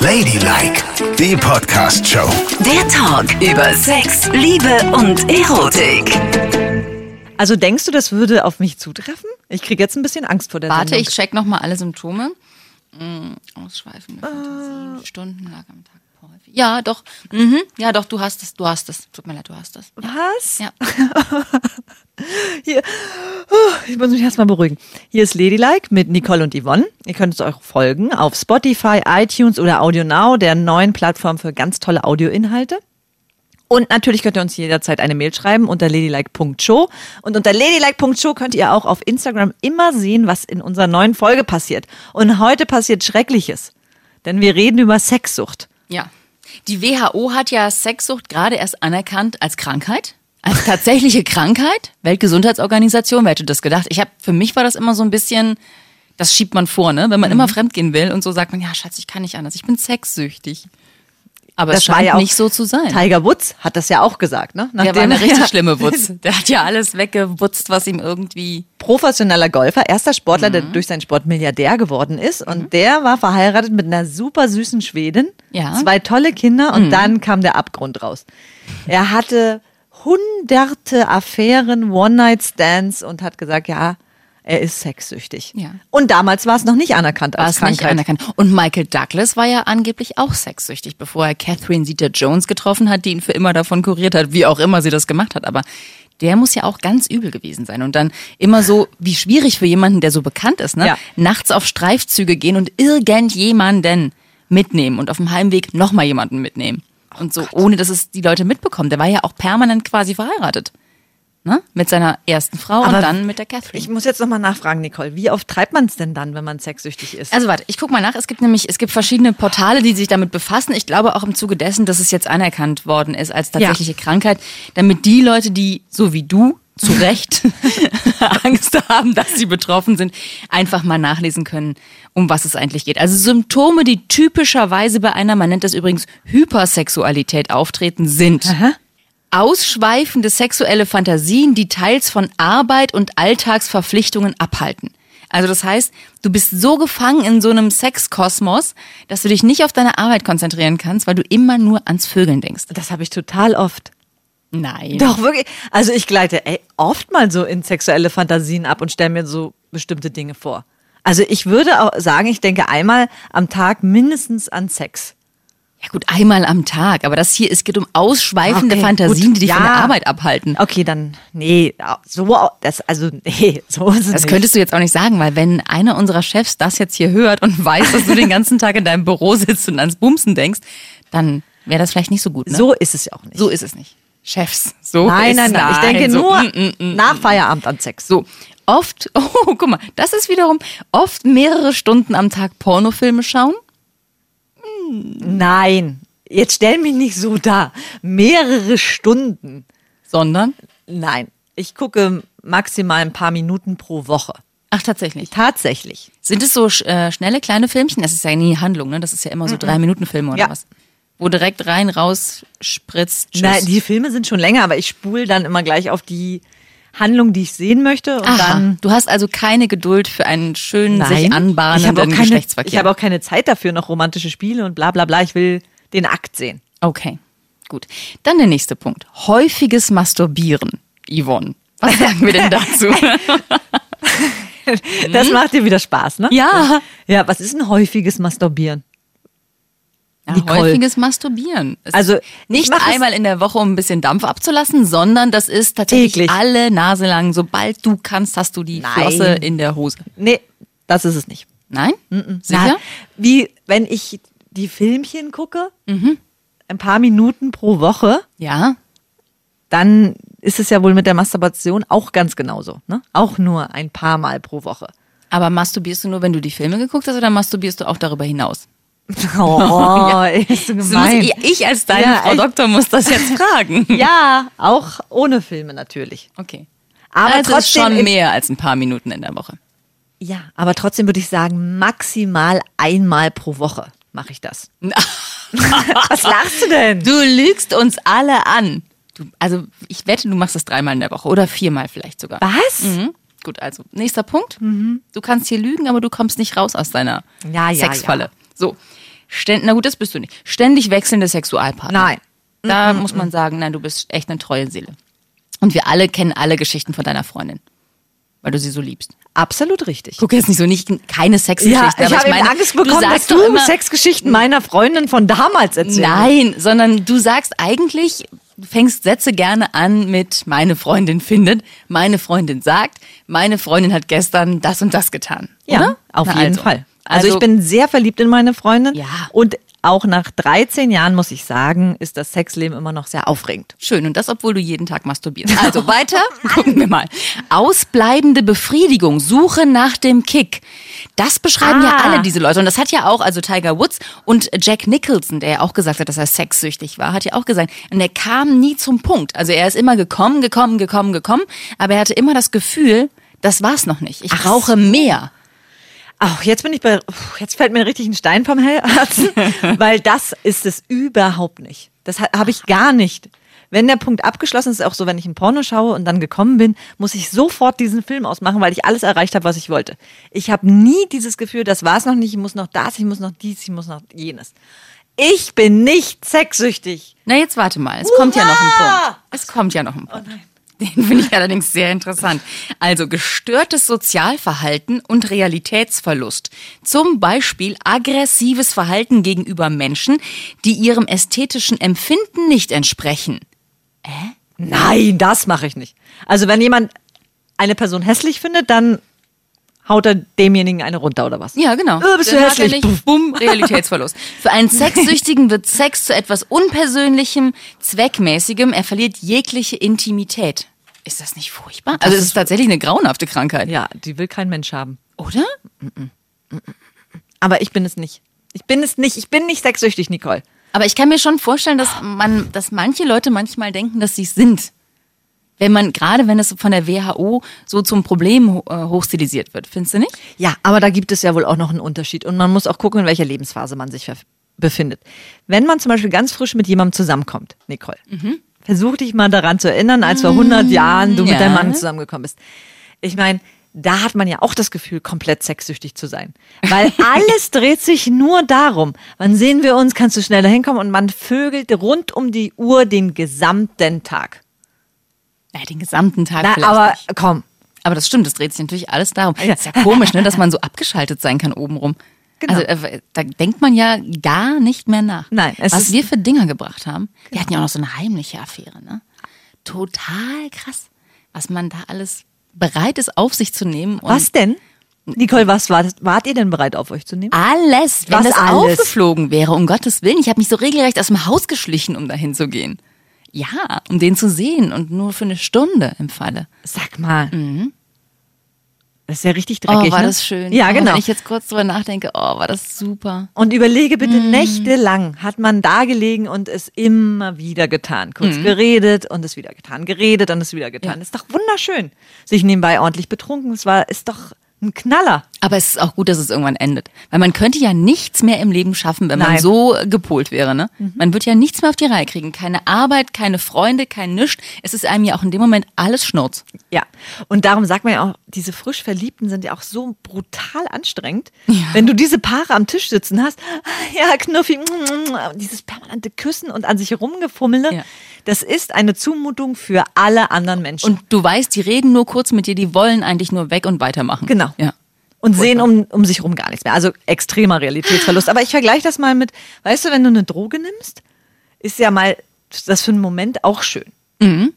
Ladylike, die Podcast-Show. Der Talk über Sex, Liebe und Erotik. Also denkst du, das würde auf mich zutreffen? Ich kriege jetzt ein bisschen Angst vor der Warte, Sendung. ich check nochmal alle Symptome. Mm, Ausschweifende. Fantasien, stundenlang am Tag. Häufig. Ja, doch. Mhm. Ja, doch, du hast es, du hast es. Tut mir leid, du hast es. Was? Ja. Hier. Oh, Ich muss mich erstmal beruhigen. Hier ist Ladylike mit Nicole und Yvonne. Ihr könnt es euch folgen auf Spotify, iTunes oder Audio Now, der neuen Plattform für ganz tolle Audioinhalte. Und natürlich könnt ihr uns jederzeit eine Mail schreiben unter ladylike.show. Und unter ladylike.show könnt ihr auch auf Instagram immer sehen, was in unserer neuen Folge passiert. Und heute passiert Schreckliches. Denn wir reden über Sexsucht. Ja. Die WHO hat ja Sexsucht gerade erst anerkannt als Krankheit. Als tatsächliche Krankheit. Weltgesundheitsorganisation, wer hätte das gedacht? Ich habe, für mich war das immer so ein bisschen, das schiebt man vor, ne? Wenn man Mhm. immer fremdgehen will und so sagt man, ja, Schatz, ich kann nicht anders. Ich bin sexsüchtig. Aber es war scheint ja auch nicht so zu sein. Tiger Woods hat das ja auch gesagt, ne? Der war eine richtig schlimme Wutz. Der hat ja alles weggewutzt, was ihm irgendwie. professioneller Golfer, erster Sportler, der durch seinen Sport Milliardär geworden ist. Und der war verheiratet mit einer super süßen Schwedin. Ja. Zwei tolle Kinder und dann kam der Abgrund raus. Er hatte hunderte Affären, One-Night-Stands und hat gesagt, ja, er ist sexsüchtig. Ja. Und damals war es noch nicht anerkannt War als nicht Krankheit. anerkannt. Und Michael Douglas war ja angeblich auch sexsüchtig, bevor er Catherine Zeta-Jones getroffen hat, die ihn für immer davon kuriert hat, wie auch immer sie das gemacht hat. Aber der muss ja auch ganz übel gewesen sein. Und dann immer so, wie schwierig für jemanden, der so bekannt ist, ne? Ja. Nachts auf Streifzüge gehen und irgendjemanden mitnehmen und auf dem Heimweg nochmal jemanden mitnehmen. Und so, ohne dass es die Leute mitbekommen. Der war ja auch permanent quasi verheiratet. Ne? Mit seiner ersten Frau Aber und dann mit der Catherine. Ich muss jetzt nochmal nachfragen, Nicole. Wie oft treibt man es denn dann, wenn man sexsüchtig ist? Also warte, ich guck mal nach. Es gibt nämlich, es gibt verschiedene Portale, die sich damit befassen. Ich glaube auch im Zuge dessen, dass es jetzt anerkannt worden ist als tatsächliche Krankheit, damit die Leute, die so wie du zu Recht Angst haben, dass sie betroffen sind, einfach mal nachlesen können, um was es eigentlich geht. Also Symptome, die typischerweise bei einer, man nennt das übrigens Hypersexualität auftreten, sind ausschweifende sexuelle Fantasien, die teils von Arbeit und Alltagsverpflichtungen abhalten. Also das heißt, du bist so gefangen in so einem Sexkosmos, dass du dich nicht auf deine Arbeit konzentrieren kannst, weil du immer nur ans Vögeln denkst. das habe ich total oft. Nein. Doch, wirklich. Also ich gleite ey, oft mal so in sexuelle Fantasien ab und stelle mir so bestimmte Dinge vor. Also ich würde auch sagen, ich denke einmal am Tag mindestens an Sex. Ja gut, einmal am Tag, aber das hier, es geht um ausschweifende Okay, Fantasien, gut. die dich Ja. von der Arbeit abhalten. Okay, dann, nee, so, das, also, nee, so ist es Das nicht. könntest du jetzt auch nicht sagen, weil wenn einer unserer Chefs das jetzt hier hört und weiß, dass du den ganzen Tag in deinem Büro sitzt und ans Bumsen denkst, dann wäre das vielleicht nicht so gut. Ne? So ist es ja auch nicht. So ist es nicht. Chefs, so nein, ist nein, nein. Ich denke so, nur mm, mm, mm. nach Feierabend an Sex. So, oft, oh, guck mal, das ist wiederum oft mehrere Stunden am Tag Pornofilme schauen. Nein, jetzt stell mich nicht so da. Mehrere Stunden. Sondern, Nein, ich gucke maximal ein paar Minuten pro Woche. ach tatsächlich. Tatsächlich. Sind es so äh, schnelle kleine Filmchen? Das ist ja nie Handlung, ne? Das ist ja immer so drei Minuten Filme oder Ja. was? Wo direkt rein, raus, spritzt, tschüss. Nein, die Filme sind schon länger, aber ich spule dann immer gleich auf die Handlung, die ich sehen möchte. Und Aha, dann. du hast also keine Geduld für einen schönen, sich ich habe anbahnenden keine, Geschlechtsverkehr. ich habe auch keine Zeit dafür, noch romantische Spiele und bla bla bla. Ich will den Akt sehen. Okay, gut. Dann der nächste Punkt. Häufiges Masturbieren. Yvonne, was sagen wir denn dazu? Das macht dir wieder Spaß, ne? Ja. Ja, was ist ein häufiges Masturbieren? Ja, Nicole. häufiges Masturbieren. Es Also, nicht einmal in der Woche, um ein bisschen Dampf abzulassen, sondern das ist tatsächlich Täglich. alle Nase lang. Sobald du kannst, hast du die Nein. Flosse in der Hose. Nee, das ist es nicht. Nein? Sicher? Na, wie, wenn ich die Filmchen gucke, Mhm. ein paar Minuten pro Woche, Ja. dann ist es ja wohl mit der Masturbation auch ganz genauso. Ne? Auch nur ein paar Mal pro Woche. Aber masturbierst du nur, wenn du die Filme geguckt hast, oder masturbierst du auch darüber hinaus? Oh, ist so gemein. ich, ich als deine Ja, Frau. Doktor muss das jetzt fragen. Ja, auch ohne Filme natürlich. Okay. Aber also trotzdem schon mehr als ein paar Minuten in der Woche. Ja, aber trotzdem würde ich sagen, maximal einmal pro Woche mache ich das. Was lachst du denn? Du lügst uns alle an. Du, also ich wette, du machst das dreimal in der Woche oder viermal vielleicht sogar. Was? Mhm. Gut, also nächster Punkt. Du kannst hier lügen, aber du kommst nicht raus aus deiner Ja, ja, Sexfalle. ja. So. Ständ, na gut, das bist du nicht. Ständig wechselnde Sexualpartner. Nein. Da muss man sagen, nein, du bist echt eine treue Seele. Und wir alle kennen alle Geschichten von deiner Freundin. Weil du sie so liebst. Absolut richtig. Guck jetzt nicht so, nicht keine Sexgeschichten. Ja, ich habe meine, Angst bekommen, dass sagst du immer, Sexgeschichten meiner Freundin von damals erzählst. Nein, sondern du sagst eigentlich, du fängst Sätze gerne an mit meine Freundin findet, meine Freundin sagt, meine Freundin hat gestern das und das getan. Ja, oder? auf Na jeden also. Fall. Also, ich bin sehr verliebt in meine Freundin. Ja. Und auch nach 13 Jahren, muss ich sagen, ist das Sexleben immer noch sehr aufregend. Schön, und das, obwohl du jeden Tag masturbierst. Also weiter, gucken wir mal. Ausbleibende Befriedigung, Suche nach dem Kick. Das beschreiben ja Ah. alle diese Leute. Und das hat ja auch, also Tiger Woods und Jack Nicholson, der ja auch gesagt hat, dass er sexsüchtig war, hat ja auch gesagt, und er kam nie zum Punkt. Also er ist immer gekommen, gekommen, gekommen, gekommen, aber er hatte immer das Gefühl, das war's noch nicht. Ich Ach brauche mehr. Ach, jetzt bin ich bei, jetzt fällt mir richtig ein Stein vom Herzen, weil das ist es überhaupt nicht. Das ha- habe ich gar nicht. Wenn der Punkt abgeschlossen ist, auch so, wenn ich ein Porno schaue und dann gekommen bin, muss ich sofort diesen Film ausmachen, weil ich alles erreicht habe, was ich wollte. Ich habe nie dieses Gefühl, das war's noch nicht, ich muss noch das, ich muss noch dies, ich muss noch jenes. Ich bin nicht sexsüchtig. Na, jetzt warte mal. Es kommt ja noch ein Hurra! Punkt. Es kommt ja noch ein Punkt. Den finde ich allerdings sehr interessant. Also gestörtes Sozialverhalten und Realitätsverlust. Zum Beispiel aggressives Verhalten gegenüber Menschen, die ihrem ästhetischen Empfinden nicht entsprechen. Nein, das mache ich nicht. Also wenn jemand eine Person hässlich findet, dann haut er demjenigen eine runter oder was? Ja, genau. Äh, bist du hässlich. Nicht, bumm, Realitätsverlust. Für einen Sexsüchtigen wird Sex zu etwas Unpersönlichem, Zweckmäßigem. Er verliert jegliche Intimität. Ist das nicht furchtbar? Also es ist tatsächlich eine grauenhafte Krankheit. Ja, die will kein Mensch haben. Oder? Aber ich bin es nicht. Ich bin es nicht. Ich bin nicht sexsüchtig, Nicole. Aber ich kann mir schon vorstellen, dass man, dass manche Leute manchmal denken, dass sie es sind. Wenn man, gerade wenn es von der WHO so zum Problem äh, hochstilisiert wird, findest du nicht? Ja, aber da gibt es ja wohl auch noch einen Unterschied. Und man muss auch gucken, in welcher Lebensphase man sich befindet. Wenn man zum Beispiel ganz frisch mit jemandem zusammenkommt, Nicole, versuch dich mal daran zu erinnern, als vor 100 Jahren du ja. mit deinem Mann zusammengekommen bist. Ich meine, da hat man ja auch das Gefühl, komplett sexsüchtig zu sein. Weil alles dreht sich nur darum. Wann sehen wir uns? Kannst du schneller hinkommen? Und man vögelt rund um die Uhr den gesamten Tag. Ja, den gesamten Tag Na, vielleicht aber nicht. komm, Aber das stimmt, das dreht sich natürlich alles darum. Ja. Ist ja komisch, ne, dass man so abgeschaltet sein kann obenrum. Genau. Also äh, da denkt man ja gar nicht mehr nach. Nein, es Was ist- wir für Dinger gebracht haben. Wir hatten ja auch noch so eine heimliche Affäre, ne? Total krass, was man da alles bereit ist, auf sich zu nehmen. Was denn? Nicole, was war das? Wart ihr denn bereit, auf euch zu nehmen? Alles, wenn Was das alles? aufgeflogen wäre, um Gottes Willen. Ich habe mich so regelrecht aus dem Haus geschlichen, um dahin zu gehen. Ja, um den zu sehen und nur für eine Stunde im Falle. Sag mal. Das ist ja richtig dreckig. Oh, war ne? das schön. Ja, oh, genau. Wenn ich jetzt kurz drüber nachdenke, oh, war das super. Und überlege bitte, Mhm. nächtelang hat man da gelegen und es immer wieder getan. Kurz geredet und es wieder getan, geredet und es wieder getan. Ja. Ist doch wunderschön. Sich nebenbei ordentlich betrunken, es war, ist doch ein Knaller. Aber es ist auch gut, dass es irgendwann endet. Weil man könnte ja nichts mehr im Leben schaffen, wenn man Nein. Mhm. so gepolt wäre. Ne? Man wird ja nichts mehr auf die Reihe kriegen. Keine Arbeit, keine Freunde, kein Nischt. Es ist einem ja auch in dem Moment alles Schnurz. Ja. Und darum sagt man ja auch, diese frisch Verliebten sind ja auch so brutal anstrengend. Wenn du diese Paare am Tisch sitzen hast, ja, Knuffi, dieses permanente Küssen und an sich rumgefummele, Ja. Das ist eine Zumutung für alle anderen Menschen. Und du weißt, die reden nur kurz mit dir, die wollen eigentlich nur weg und weitermachen. Genau. Ja. Und sehen um, um sich rum gar nichts mehr. Also extremer Realitätsverlust. Aber ich vergleiche das mal mit, weißt du, wenn du eine Droge nimmst, ist ja mal das für einen Moment auch schön. Mhm.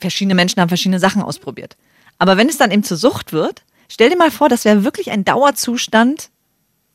Verschiedene Menschen haben verschiedene Sachen ausprobiert. Aber wenn es dann eben zur Sucht wird, stell dir mal vor, das wäre wirklich ein Dauerzustand,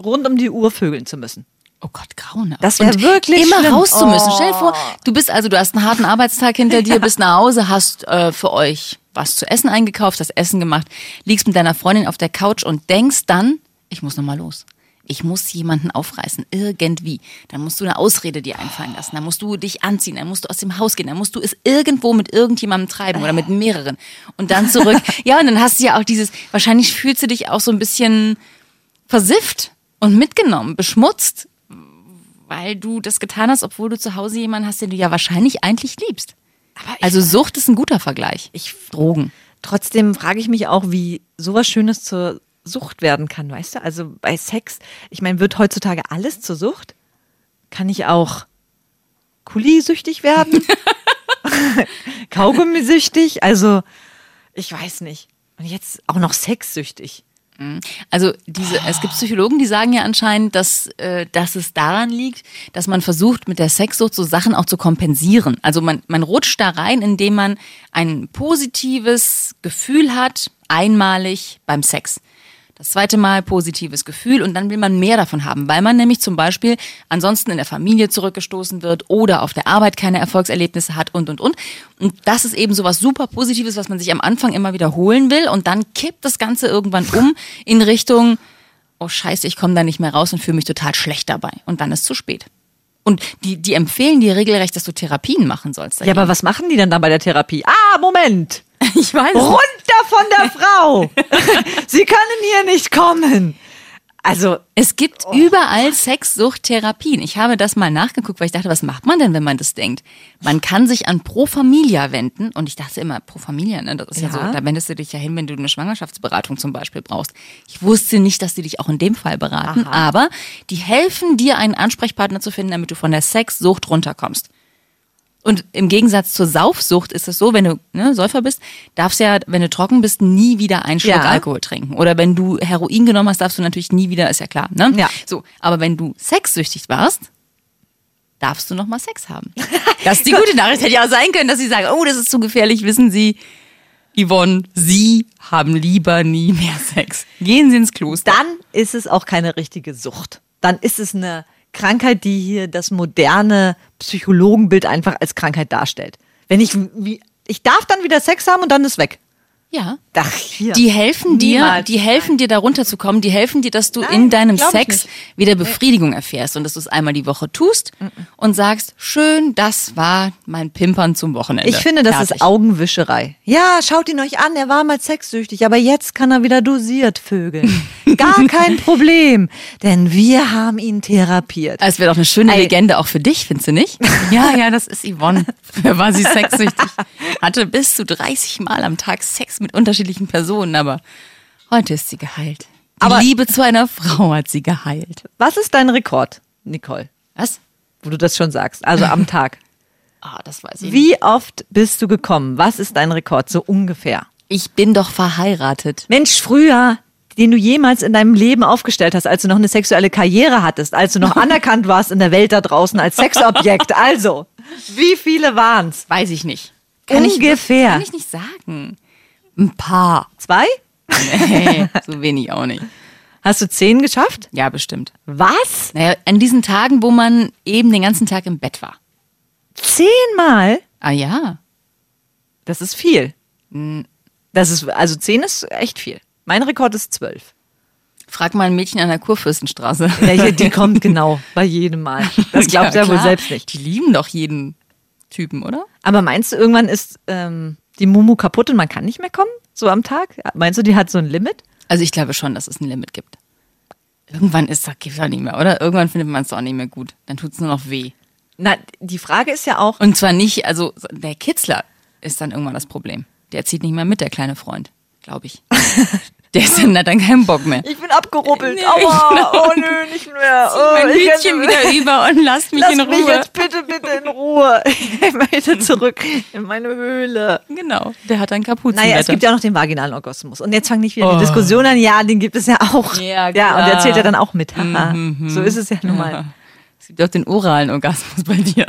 rund um die Uhr vögeln zu müssen. Oh Gott, grauenhaft. Das wär Und wirklich immer schlimm. raus zu müssen. Oh. Stell dir vor, du bist also, du hast einen harten Arbeitstag hinter dir, bist nach Hause, hast äh, für euch was zu essen eingekauft, hast Essen gemacht, liegst mit deiner Freundin auf der Couch und denkst dann, ich muss noch mal los. Ich muss jemanden aufreißen, irgendwie. Dann musst du eine Ausrede dir einfallen lassen. Dann musst du dich anziehen, dann musst du aus dem Haus gehen, dann musst du es irgendwo mit irgendjemandem treiben oder mit mehreren. Und dann zurück. ja, und dann hast du ja auch dieses, wahrscheinlich fühlst du dich auch so ein bisschen versifft und mitgenommen, beschmutzt, weil du das getan hast, obwohl du zu Hause jemanden hast, den du ja wahrscheinlich eigentlich liebst. Also Sucht ist ein guter Vergleich. Ich- Drogen. Trotzdem frage ich mich auch, wie sowas Schönes zur Sucht werden kann, weißt du? Also bei Sex, ich meine, wird heutzutage alles zur Sucht? Kann ich auch Kuli-süchtig werden? Kaugummisüchtig? Also, ich weiß nicht. Und jetzt auch noch sexsüchtig. Also diese, es gibt Psychologen, die sagen ja anscheinend, dass, äh, dass es daran liegt, dass man versucht, mit der Sexsucht so Sachen auch zu kompensieren. Also man, man rutscht da rein, indem man ein positives Gefühl hat, einmalig beim Sex. Das zweite Mal positives Gefühl und dann will man mehr davon haben, weil man nämlich zum Beispiel ansonsten in der Familie zurückgestoßen wird oder auf der Arbeit keine Erfolgserlebnisse hat und und und. Und das ist eben so was super Positives, was man sich am Anfang immer wiederholen will und dann kippt das Ganze irgendwann um in Richtung, oh scheiße, ich komme da nicht mehr raus und fühle mich total schlecht dabei. Und dann ist zu spät. Und die, die empfehlen dir regelrecht, dass du Therapien machen sollst. Ja, aber was machen die dann da bei der Therapie? Ah, Moment! ich weiß Runter von der Frau! Sie können hier nicht kommen! Also, Es gibt überall Sexsuchttherapien. Ich habe das mal nachgeguckt, weil ich dachte, was macht man denn, wenn man das denkt? Man kann sich an Pro Familia wenden und ich dachte immer, Pro Familia, ne? das ist ja. Ja. so, da wendest du dich ja hin, wenn du eine Schwangerschaftsberatung zum Beispiel brauchst. Ich wusste nicht, dass die dich auch in dem Fall beraten, aber die helfen dir, einen Ansprechpartner zu finden, damit du von der Sexsucht runterkommst. Und im Gegensatz zur Saufsucht ist es so, wenn du ne, Säufer bist, darfst ja, wenn du trocken bist, nie wieder einen Schluck Ja. Alkohol trinken. Oder wenn du Heroin genommen hast, darfst du natürlich nie wieder, ist ja klar. Ne? Ja. So, aber wenn du sexsüchtig warst, darfst du noch mal Sex haben. Das ist die gute Nachricht. Hätte ja auch sein können, dass sie sagen, oh, das ist zu gefährlich, wissen Sie, Yvonne, Sie haben lieber nie mehr Sex. Gehen Sie ins Kloster. dann ist es auch keine richtige Sucht. Dann ist es eine Krankheit, die hier das moderne Psychologenbild einfach als Krankheit darstellt. Wenn ich, wie, ich darf dann wieder Sex haben und dann ist weg. Ja. Ach, hier. Die helfen dir, Niemals. die helfen dir da runterzukommen, die helfen dir, dass du Nein, in deinem Sex wieder Befriedigung erfährst und dass du es einmal die Woche tust und sagst, schön, das war mein Pimpern zum Wochenende. Ich finde, das Fertig. ist Augenwischerei. Ja, schaut ihn euch an, er war mal sexsüchtig, aber jetzt kann er wieder dosiert vögeln. Gar kein Problem, denn wir haben ihn therapiert. Es wäre doch eine schöne Ey. Legende auch für dich, findest du nicht? Ja, ja, das ist Yvonne. War sie sexsüchtig. Hatte bis zu 30 Mal am Tag Sex mit unterschiedlichen Personen, aber heute ist sie geheilt. Die Aber- Liebe zu einer Frau hat sie geheilt. Was ist dein Rekord, Nicole? Was? Wo du das schon sagst, also am Tag. Ah, das weiß ich nicht. Wie oft bist du gekommen? Was ist dein Rekord, so ungefähr? Ich bin doch verheiratet. Mensch, früher, den du jemals in deinem Leben aufgestellt hast, als du noch eine sexuelle Karriere hattest, als du noch anerkannt warst in der Welt da draußen als Sexobjekt. Also, wie viele waren's? Weiß ich nicht. Ungefähr. Ich, kann ich nicht sagen. Ein paar. Zwei? Nee, so wenig auch nicht. Hast du zehn geschafft? Ja, bestimmt. Was? Naja, an diesen Tagen, wo man eben den ganzen Tag im Bett war. Zehnmal? Ah ja. Das ist viel. Das ist, also zehn ist echt viel. Mein Rekord ist zwölf. Frag mal ein Mädchen an der Kurfürstenstraße. Welche, die kommt genau bei jedem Mal. Das glaubt Ja, er wohl selbst nicht. Die lieben doch jeden Typen, oder? Aber meinst du, irgendwann ist ähm, die Mumu kaputt und man kann nicht mehr kommen? So am Tag? Meinst du, die hat so ein Limit? Also ich glaube schon, dass es ein Limit gibt. Irgendwann ist das es nicht mehr, oder? Irgendwann findet man es auch nicht mehr gut. Dann tut es nur noch weh. Na, die Frage ist ja auch, Und zwar nicht, also der Kitzler ist dann irgendwann das Problem. Der zieht nicht mehr mit, der kleine Freund, glaube ich. Der ist dann, hat dann keinen Bock mehr. ich bin abgeruppelt, Nee, aua, oh nö, nicht mehr. Oh, mein Hütchen wieder über und lasst mich Lass in mich Ruhe. jetzt bitte, bitte in Ruhe. Ich möchte zurück in meine Höhle. Genau, der hat dann Kapuzen. Naja, es gibt ja auch noch den vaginalen Orgasmus. Und jetzt fangen nicht wieder Oh. die Diskussion an. Ja, den gibt es ja auch. Ja, ja klar. und der zählt ja dann auch mit. Haha. So ist es ja nun mal. Es gibt auch den oralen Orgasmus bei dir.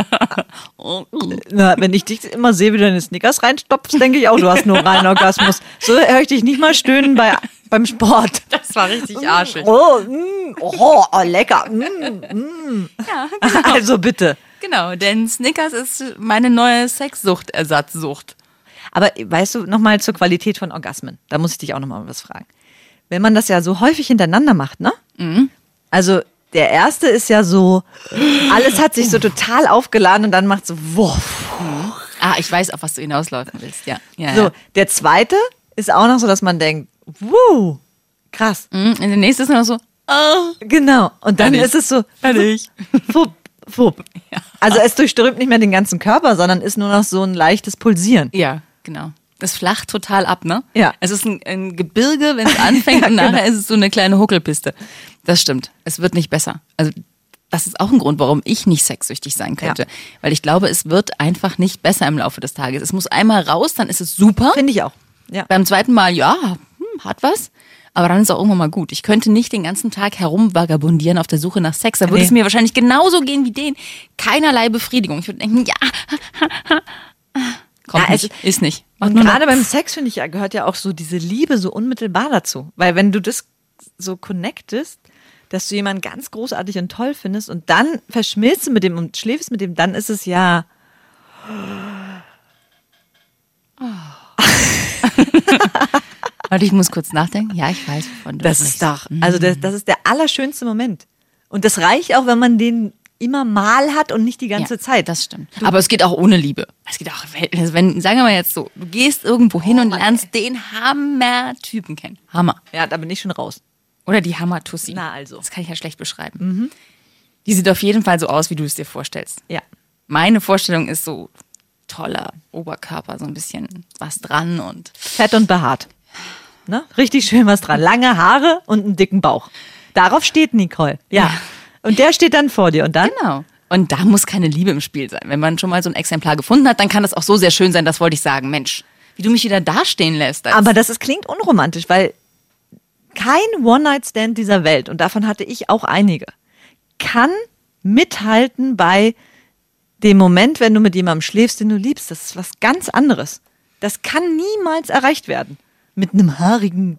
Na, wenn ich dich immer sehe, wie du deine Snickers reinstopfst, denke ich auch, du hast nur reinen Orgasmus. So höre ich dich nicht mal stöhnen bei, beim Sport. Das war richtig arschig. Oh, mm, oh, oh lecker. Mm, mm. Ja, Also bitte. genau, denn Snickers ist meine neue Sexsucht-Ersatzsucht. Aber weißt du, nochmal zur Qualität von Orgasmen. Da muss ich dich auch nochmal was fragen. Wenn man das ja so häufig hintereinander macht, ne? Also der erste ist ja so, alles hat sich so total aufgeladen und dann macht so, wuff. Ah, ich weiß, auf was du hinauslaufen willst, ja. ja, So, ja. der zweite ist auch noch so, dass man denkt, wuh, krass. Mhm, Und der nächste ist noch so, oh, Genau. Und dann ist es so, fertig. fupp, fupp. Also es durchströmt nicht mehr den ganzen Körper, sondern ist nur noch so ein leichtes Pulsieren. Ja, genau. Es flacht total ab, ne? Ja. Es ist ein, ein Gebirge, wenn es anfängt und nachher ist es so eine kleine Huckelpiste. Das stimmt. Es wird nicht besser. Also das ist auch ein Grund, warum ich nicht sexsüchtig sein könnte. Ja. Weil ich glaube, es wird einfach nicht besser im Laufe des Tages. Es muss einmal raus, dann ist es super. Finde ich auch. Ja. Beim zweiten Mal, ja, hm, hat was. Aber dann ist es auch irgendwann mal gut. Ich könnte nicht den ganzen Tag herumvagabundieren auf der Suche nach Sex. Da würde Nee. es mir wahrscheinlich genauso gehen wie denen. Keinerlei Befriedigung. Ich würde denken, ja, kommt Ja, nicht, ist nicht. Macht Und gerade beim Sex, finde ich, gehört ja auch so diese Liebe so unmittelbar dazu. Weil wenn du das so connectest, dass du jemanden ganz großartig und toll findest und dann verschmilzt du mit dem und schläfst mit dem, dann ist es ja. Warte, ich muss kurz nachdenken. Ja, ich weiß, wovon du Das ist doch, also das, das ist der allerschönste Moment. Und das reicht auch, wenn man den immer mal hat und nicht die ganze ja, Zeit. Das stimmt. Aber es geht auch ohne Liebe. Es geht auch, also wenn, sagen wir mal jetzt so, du gehst irgendwo hin und lernst den Hammer-Typen kennen. Hammer. ja, da bin ich schon raus. Oder die Hammer-Tussi. Na, also. Das kann ich ja schlecht beschreiben. Die sieht auf jeden Fall so aus, wie du es dir vorstellst. Ja. Meine Vorstellung ist so toller Oberkörper, so ein bisschen was dran und Fett und behaart. Ne? Richtig schön was dran. Lange Haare und einen dicken Bauch. Darauf steht Nicole. Ja. Ja. Und der steht dann vor dir. Und dann? Genau. Und da muss keine Liebe im Spiel sein. Wenn man schon mal so ein Exemplar gefunden hat, dann kann das auch so sehr schön sein, das wollte ich sagen. Mensch, wie du mich wieder dastehen lässt. Aber das ist, klingt unromantisch, weil kein One-Night-Stand dieser Welt, und davon hatte ich auch einige, kann mithalten bei dem Moment, wenn du mit jemandem schläfst, den du liebst. Das ist was ganz anderes. Das kann niemals erreicht werden. Mit einem haarigen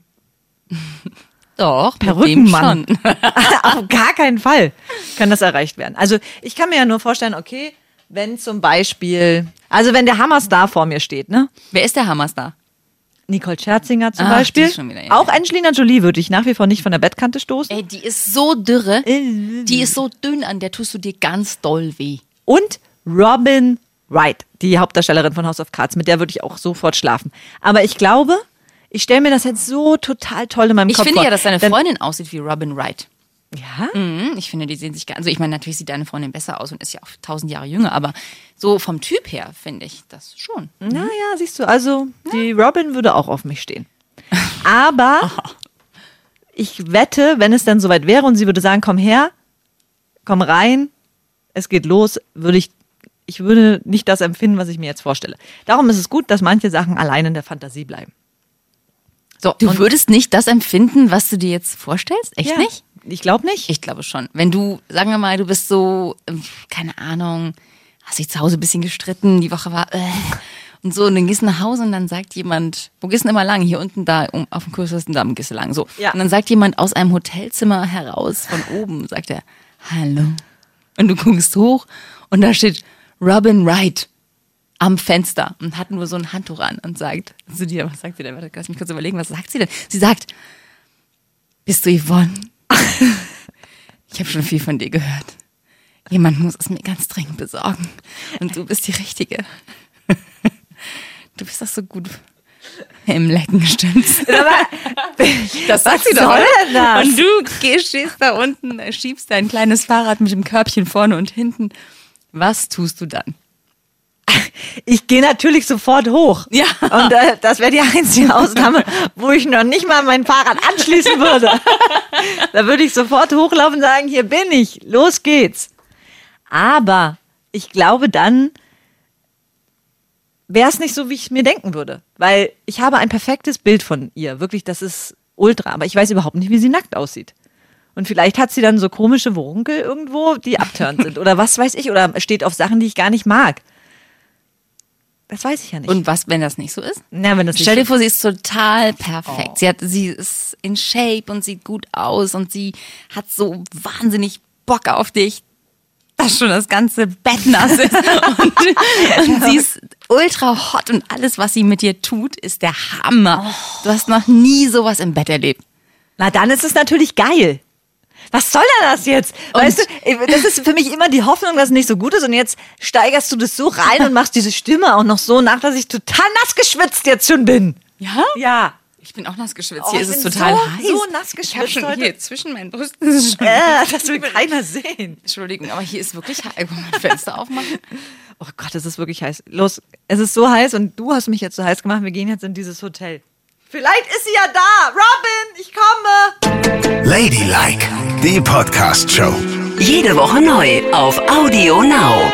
doch, Perückenmann. schon. Auf gar keinen Fall kann das erreicht werden. Also ich kann mir ja nur vorstellen, okay, wenn zum Beispiel, also wenn der Hammerstar vor mir steht, ne? Wer ist der Hammerstar? Nicole Scherzinger zum Ach, Beispiel. wieder, ja, auch. Angelina Jolie würde ich nach wie vor nicht von der Bettkante stoßen. Ey, die ist so dürre. Äh. Die ist so dünn, an der tust du dir ganz doll weh. Und Robin Wright, die Hauptdarstellerin von House of Cards, mit der würde ich auch sofort schlafen. Aber ich glaube, ich stelle mir das jetzt so total toll in meinem Ich Kopf finde vor. ja, dass deine Dann- Freundin aussieht wie Robin Wright. Ja? Mhm, ich finde, die sehen sich gar. Also, ich meine, natürlich sieht deine Freundin besser aus und ist ja auch tausend Jahre jünger, aber so vom Typ her finde ich das schon. Naja, siehst du, also die Robin würde auch auf mich stehen. Aber ich wette, wenn es dann soweit wäre und sie würde sagen, komm her, komm rein, es geht los, würde ich, ich würde nicht das empfinden, was ich mir jetzt vorstelle. Darum ist es gut, dass manche Sachen allein in der Fantasie bleiben. So, Du würdest nicht das empfinden, was du dir jetzt vorstellst? Echt ja, nicht? Ich glaube nicht. Ich glaube schon. Wenn du, sagen wir mal, du bist so, ähm, keine Ahnung, hast dich zu Hause ein bisschen gestritten, die Woche war, äh, und so, und dann gehst du nach Hause und dann sagt jemand, wo gehst du denn immer lang? Hier unten, da, um, auf dem kürzesten Damm gehst du lang, so. Ja. Und dann sagt jemand aus einem Hotelzimmer heraus, von oben, sagt er, hallo. Und du guckst hoch und da steht Robin Wright am Fenster und hat nur so ein Handtuch an und sagt zu dir, was sagt sie denn? Lass mich kurz überlegen, was sagt sie denn? Sie sagt, bist du Yvonne? Ich habe schon viel von dir gehört. Jemand muss es mir ganz dringend besorgen. Und du bist die Richtige. Du bist doch so gut im Lecken, stimmt's? Das sagt sie doch. das? Und du gehst, stehst da unten, schiebst dein kleines Fahrrad mit dem Körbchen vorne und hinten. Was tust du dann? Ich gehe natürlich sofort hoch. Ja. Und äh, das wäre die einzige Ausnahme, wo ich noch nicht mal mein Fahrrad anschließen würde. da würde ich sofort hochlaufen und sagen, hier bin ich, los geht's. Aber ich glaube, dann wäre es nicht so, wie ich mir denken würde. Weil ich habe ein perfektes Bild von ihr. Wirklich, das ist ultra. Aber ich weiß überhaupt nicht, wie sie nackt aussieht. Und vielleicht hat sie dann so komische Wurunkel irgendwo, die abturnt sind. Oder was weiß ich. Oder steht auf Sachen, die ich gar nicht mag. Das weiß ich ja nicht. Und was, wenn das nicht so ist? Na, wenn das Stell dir vor, sie ist total perfekt. Sie, hat, sie ist in Shape und sieht gut aus und sie hat so wahnsinnig Bock auf dich, dass schon das ganze Bett nass ist. Und, und sie ist ultra hot und alles, was sie mit dir tut, ist der Hammer. Du hast noch nie sowas im Bett erlebt. Na, dann ist es natürlich geil. Was soll denn das jetzt? Weißt du, das ist für mich immer die Hoffnung, dass es nicht so gut ist. Und jetzt steigerst du das so rein und machst diese Stimme auch noch so nach, dass ich total nass geschwitzt jetzt schon bin. Ja? Ja. Ich bin auch nass geschwitzt. Oh, hier ich ist es total so- heiß. so nass Ich habe geschwitzt schon heute. hier zwischen meinen Brüsten. ist es schon- Äh, das will keiner sehen. Entschuldigung, aber hier ist wirklich heiß. Wollen wir Fenster aufmachen? Oh Gott, es ist wirklich heiß. Los, es ist so heiß und du hast mich jetzt so heiß gemacht. Wir gehen jetzt in dieses Hotel. Vielleicht ist sie ja da. Robin, ich komme. Ladylike, die Podcast-Show. Jede Woche neu auf Audio Now.